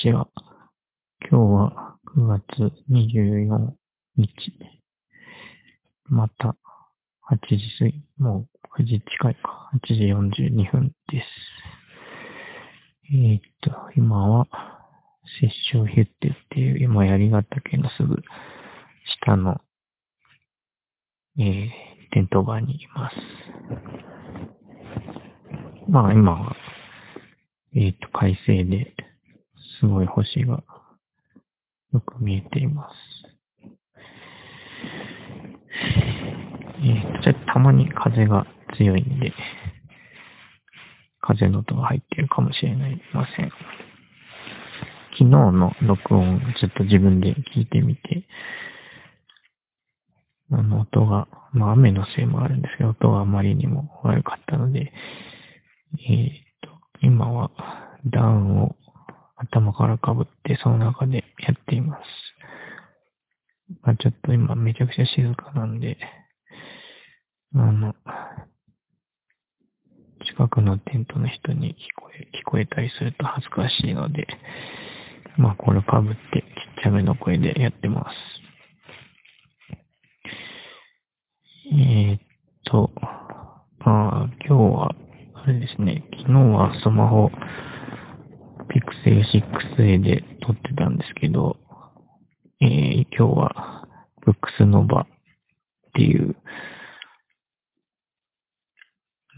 ちは。今日は9月24日。また8時過ぎ、もう9時近いか。8時42分です。えー、っと、今は、摂政ヒュッテっていう、今槍ヶ岳のすぐ下の、えー、テント場にいます。まあ今は、えっ、と、快晴で、すごい星がよく見えています。えっ、と、ちょっとたまに風が強いんで、風の音が入ってるかもしれないません。昨日の録音ちょっと自分で聞いてみて、あの音が、まあ雨のせいもあるんですけど、音があまりにも悪かったので、えー、っと、今はダウンを頭からかぶってその中でやっています。まあちょっと今めちゃくちゃ静かなんで、あの、近くのテントの人に聞こえ、聞こえたりすると恥ずかしいので、まあこれかぶってちっちゃめの声でやってます。えー、っと、まあ今日は、あれですね、昨日はスマホ、ピクセル 6A で撮ってたんですけど、えー、今日は、ブックスノバっていう、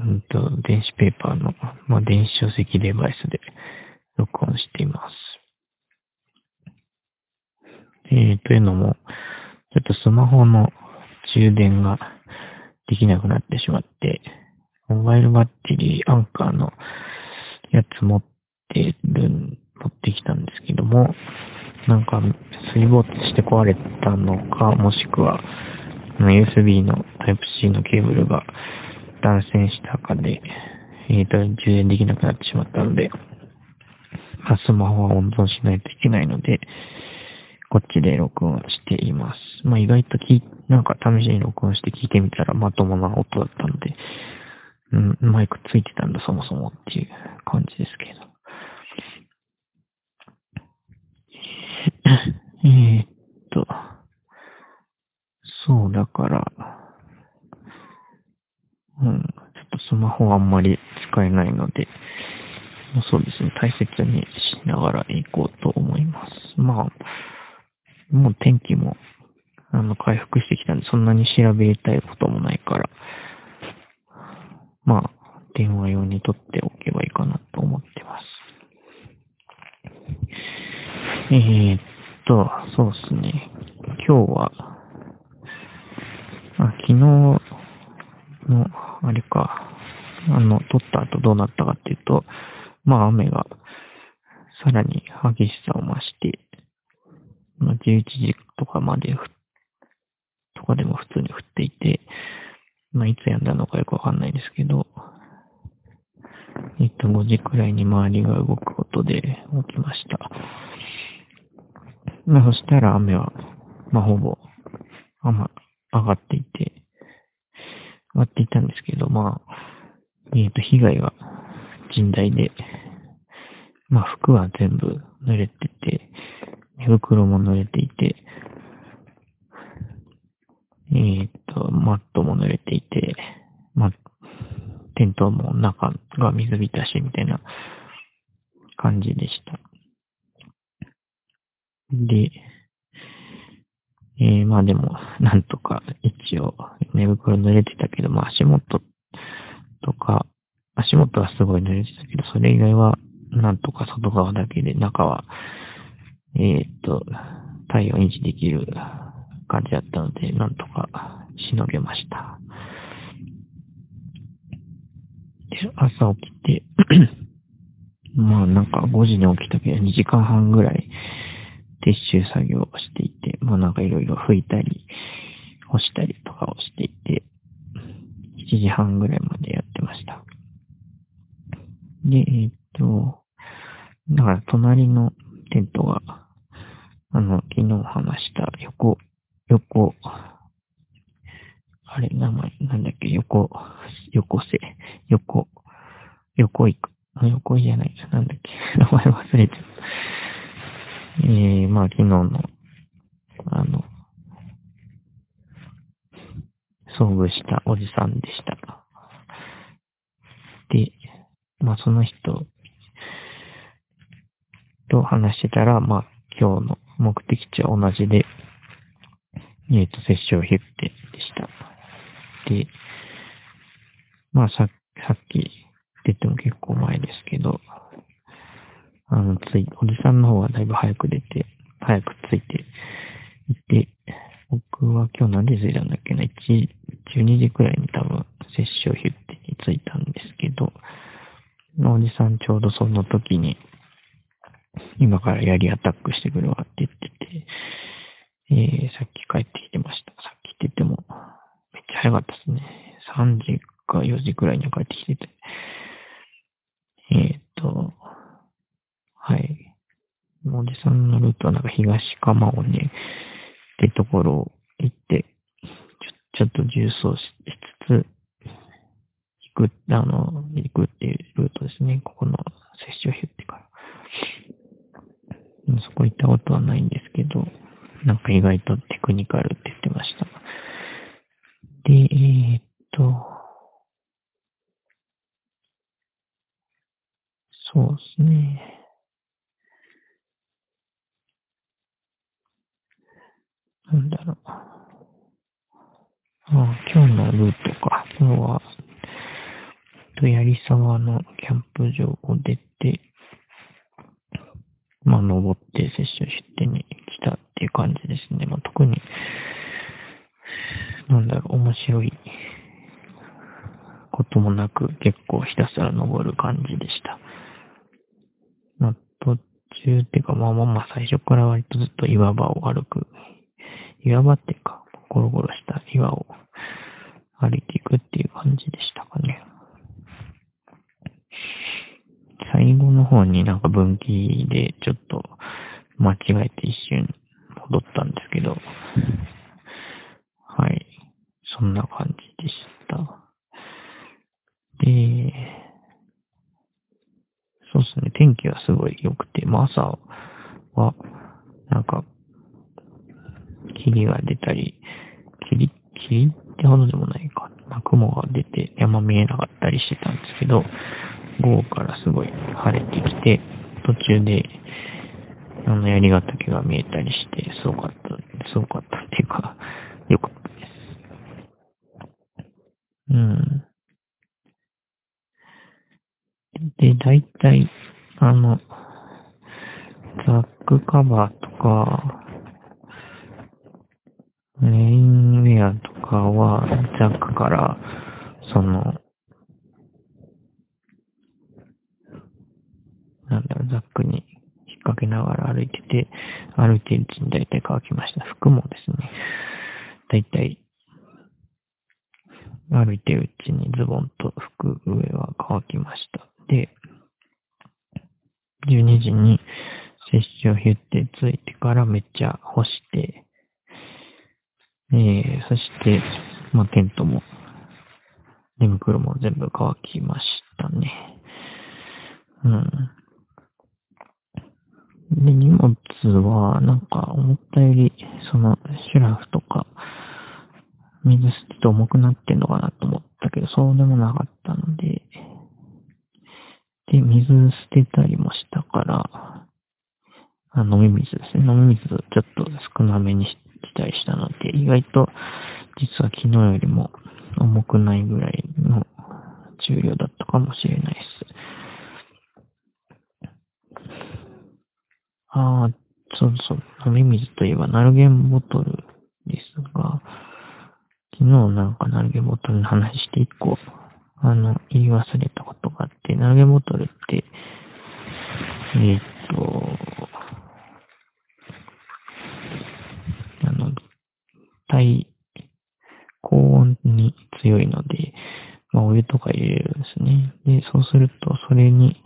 うんと、電子ペーパーの、まあ、電子書籍デバイスで録音しています。えー、というのも、ちょっとスマホの充電ができなくなってしまって、モバイルバッテリーアンカーのやつ持ってる、持ってきたんですけども、なんか水没して壊れたのか、もしくは USB の Type-C のケーブルが断線したかで、えっ、ー、と、充電できなくなってしまったので、まあ、スマホは温存しないといけないので、こっちで録音しています。まあ、意外とき、なんか試しに録音して聞いてみたらまともな音だったので、うん、マイクついてたんだ、そもそもっていう感じですけど。えー、っと、そう、だから、うん、ちょっとスマホあんまり使えないので、そうですね、大切にしながら行こうと思います。まあ、もう天気も、あの、回復してきたんで、そんなに調べたいこともないから、まあ、電話用に取っておけばいいかなと思ってます。えー、っと、そうですね。今日は、あ昨日の、あれか、あの、撮った後どうなったかっていうと、まあ雨がさらに激しさを増して、まあ、11時とかまでとかでも普通に降っていて、まあいつやんだのかよくわかんないですけど、えっと、5時くらいに周りが動くことで起きました。まあ、そしたら雨は、まあ、ほぼ、あま、上がっていて、上がっていたんですけど、まあ、えっ、と、被害が甚大で、まあ、服は全部濡れてて、寝袋も濡れていて、えっ、と、マットも濡れていて、まあ、テントも中が水浸しみたいな感じでした。で、えー、まあでも、なんとか一応寝袋濡れてたけど、まあ足元とか、足元はすごい濡れてたけど、それ以外はなんとか外側だけで中は、えー、っと、体温維持できる感じだったので、なんとかしのげました。で、朝起きて まあなんか5時に起きたけど2時間半ぐらい撤収作業をしていて、まあなんかいろいろ拭いたり、干したりとかをしていて、7時半ぐらいまでやってました。で、えー、っと、だから隣のテントが、あの、昨日話した横、横、あれ、名前、なんだっけ、横、横瀬、横、横行く。横じゃない、なんだっけ、名前忘れて。えー、まあ昨日の、あの、遭遇したおじさんでした。で、まあその人と話してたら、まあ今日の目的地は同じで、えっ、ー、と、接種をヒュッテでした。で、まあささっきって言っても結構前ですけど、あの、つい、おじさんの方はだいぶ早く出て、早く着いていて、僕は今日何時着いたんだっけな、1、12時くらいに多分、接種をヒュッテに着いたんですけど、おじさんちょうどその時に、今からやりアタックしてくるわって言ってて、えー、さっき帰ってきてました。さっきって言っても、めっちゃ早かったですね。3時か4時くらいには帰ってきてて。えー、っと、はい。おじさんのルートはなんか東釜尾ね、ってところを行って、ちょ、ちょっと重走しつつ、行く、あの、行くっていうルートですね。ここの接種を言ってから。そこ行ったことはないんですけど、なんか意外とテクニカルって言ってました。で、え、っと、そうですね。なんだろう。あ今日のルートか。今日は、と、槍沢のキャンプ場を出て、まあ、登って接種出店に来たっていう感じですね。まあ、特に、なんだろう、面白いこともなく、結構ひたすら登る感じでした。まあ、途中っていうか、まあまあまあ最初から割とずっと岩場を歩く岩場っていうか、ゴロゴロした岩を歩いていくっていう感じでしたかね。最後の方になんか分岐でちょっと間違えて一瞬戻ったんですけど、はい。そんな感じでした。で、そうですね、天気はすごい良くて、まあ朝は、なんか霧が出たり、霧、霧ってほどでもないか。まあ、雲が出て山見えなかったりしてたんですけど、午後からすごい晴れてきて、途中で、あの、槍ヶ岳が見えたりして、すごかった、すごかったっていうか、よかったです。うん。で、大体、あの、ザックカバーとか、インウェアとかは、ジャックから、その、なんだろう、ザックに引っ掛けながら歩いてて、歩いてるうちに大体乾きました。服もですね、大体、歩いてるうちにズボンと服上は乾きました。で、12時に接種をヒュってついてからめっちゃ干して、えー、そして、まあ、テントも、寝袋も全部乾きましたね。うん。で、荷物は、なんか、思ったより、その、シュラフとか、水捨てて重くなってんのかなと思ったけど、そうでもなかったので、で、水捨てたりもしたから、あ飲み水ですね。飲み水ちょっと少なめにして期待したので、意外と実は昨日よりも重くないぐらいの重量だったかもしれないです。ああ、そうそう、飲み水といえばナルゲンボトルですが、昨日なんかナルゲンボトルの話して一個、あの、言い忘れたことがあって、ナルゲンボトルって、え、対高温に強いので、まあ、お湯とか入れるんですね。で、そうすると、それに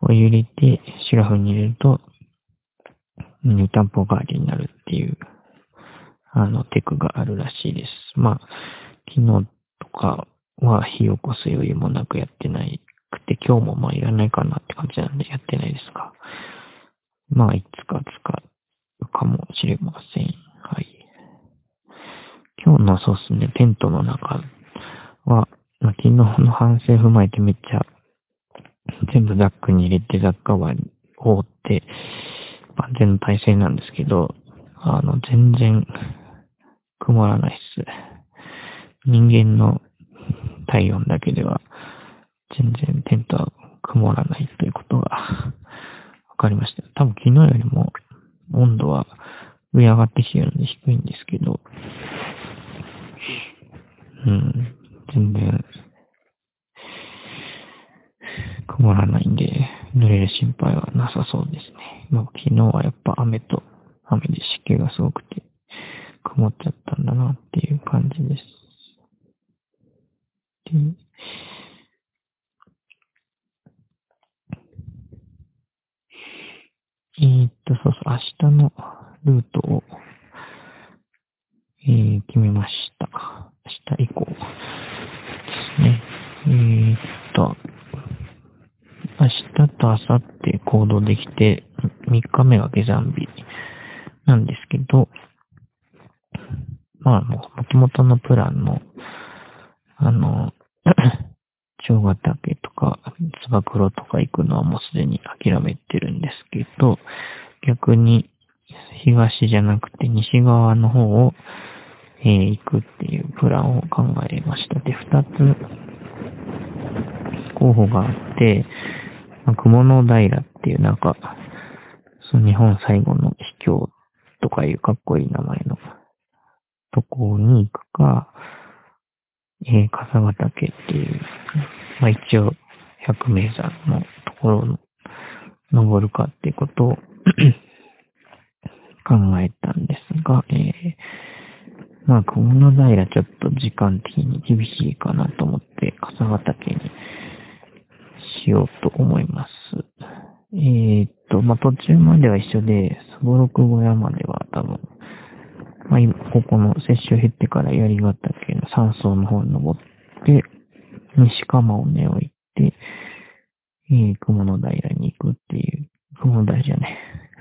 お湯入れて、シラフに入れると、湯たんぽ代わりになるっていうあの、テクがあるらしいです。まあ、昨日とかは火起こす余裕もなくやってないくて、今日もまあいらないかなって感じなんでやってないですが、まあいつか使うかもしれません。はい。今日のそうですね、テントの中は、まあ、昨日の反省踏まえてめっちゃ全部ザックに入れてザッカバーに覆って万全の体制なんですけど、あの、全然曇らないっす。人間の体温だけでは全然テントは曇らないということがわかりました。多分昨日よりも温度は上上がってきてるので低いんですけど、うん、全然曇らないんで、濡れる心配はなさそうですね。昨日はやっぱ雨と、雨で湿気がすごくて、曇っちゃったんだなっていう感じです。でえー、っと、そうそう、明日のルートを、えー、決めました。明日以降ですね。えー、っと、明日と明後日行動できて、3日目は下山日なんですけど、まあもう、元々のプランの、あの、長ヶ岳とか、つば九郎とか行くのはもうすでに諦めてるんですけど、逆に東じゃなくて西側の方を、えー、行くっていうプランを考えました。で、二つ候補があって、まあ、雲の平っていうなんか、その日本最後の秘境とかいうかっこいい名前のとこに行くか、えー、笠ヶ岳っていう、まあ一応百名山のところを登るかっていうことを 考えたんですが、えー、まあ、雲の平ちょっと時間的に厳しいかなと思って、笠ヶ岳にしようと思います。えー、と、まあ、途中までは一緒で、すごろく小屋までは多分、まあ、今、ここの接種減ってから槍ヶ岳の山荘の方に登って、西釜尾根を行って、えー、雲の平に行くっていう、雲の平じゃね、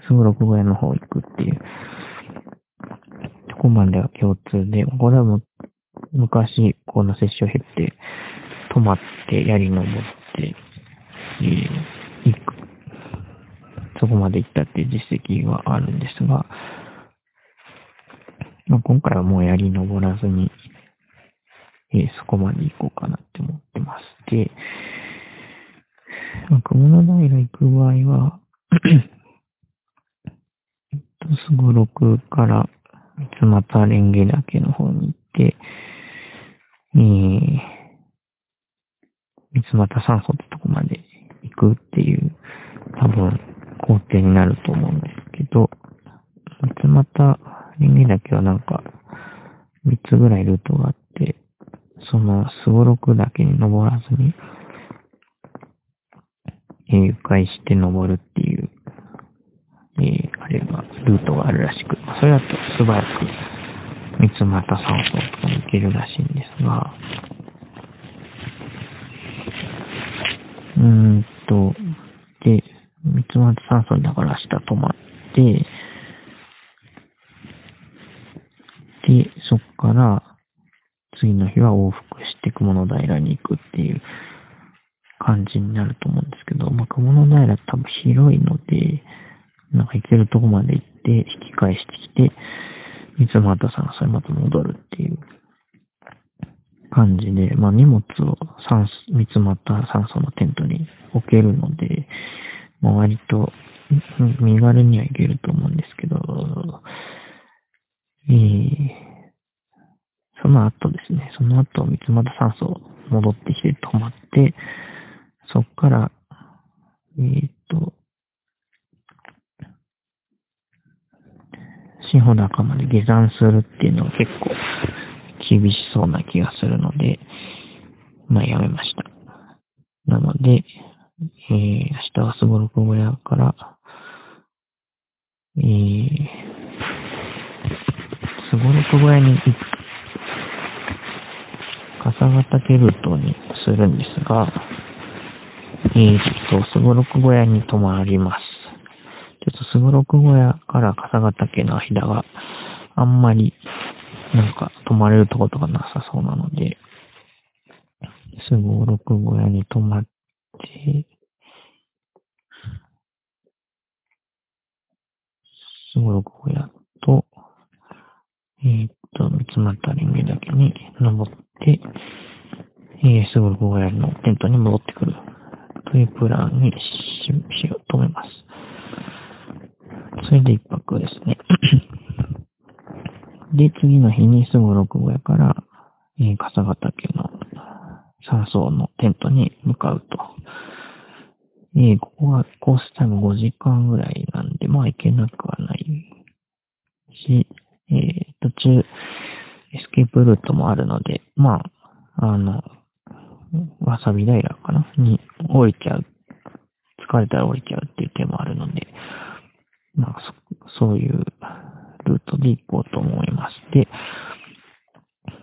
すごろく小屋の方行くっていう、とこまでは共通で、これはも、昔、この接種減って、止まって槍登って、えー、行く。そこまで行ったっていう実績はあるんですが、まあ、今回はもう槍登らずに、えー、そこまで行こうかなって思ってまして、まあ、雲の平行く場合はえっと、すごろくから三俣蓮華岳の方に行って、えー、三俣山荘ってとこまで行くっていう、多分、工程になると思うんですけど、三俣蓮華岳はなんか、三つぐらいルートがあって、その、すごろく岳に登らずに、えー、迂回して登るっていう、えー、あれが、ルートがあるらしく、それだと素早く、三俣山荘とかに行けるらしいんですが、うーんと、で、三俣山荘だから明日泊まって、で、そっから、次の日は往復して雲の平に行くっていう感じになると思うんですけど、まあ、雲の平多分広いので、なんか行けるとこまで行って、引き返してきて、三俣さんがそれまた戻るっていう感じで、まあ荷物を三三俣酸素のテントに置けるので、まあ割と身軽には行けると思うんですけど、えー、その後ですね、その後、三俣酸素戻ってきて止まって、そっから、えー、っと、新穂高まで下山するっていうのは結構厳しそうな気がするので、まあやめました。なので、えー、明日はすごろく小屋から、えー、すごろく小屋に行く、笠ヶ岳ルトにするんですが、えー、っと、すごろく小屋に泊まります。ちょっとすごろく小屋から笠ヶ岳の間があんまりなんか泊まれるとことがなさそうなので、すごろく小屋に泊まって、すごろく小屋と、えー、っと、三つまたり目だけに登って、えー、すごろく小屋のテントに戻ってくるというプランにししようと思います。それで一泊ですね。で、次の日にすごろく小屋から、えー、笠ヶ岳の山荘のテントに向かうと。えー、ここはコースタイム5時間ぐらいなんで、まあ行けなくはないし、えー、途中、エスケープルートもあるので、まあ、あの、わさび平かな？に降りちゃう。疲れたら降りちゃうっていう手もあるので、まあ、そそういうルートで行こうと思います。で、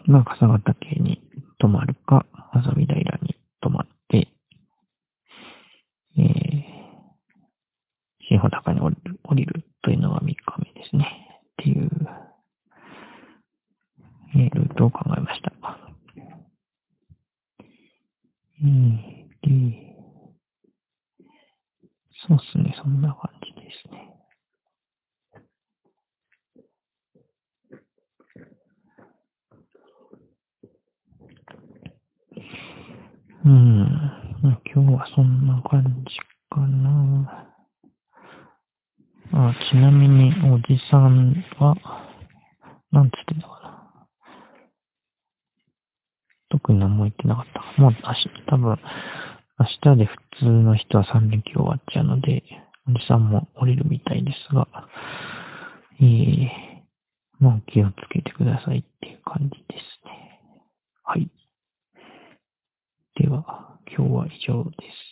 まあ、笠ヶ岳に泊まるか、わさび平に泊まって、えー、新穂高に降りる降りるというのが3日目ですね。っていう、えー、ルートを考えました。えー、で、そうっすね、そんな感じですね。うん。今日はそんな感じかな。あ、ちなみにおじさんは、なんつってたかな。特に何も言ってなかった。もう明日、多分、明日で普通の人は3連休終わっちゃうので、おじさんも降りるみたいですが、ええ、もう気をつけてくださいっていう感じですね。はい。では、今日は以上です。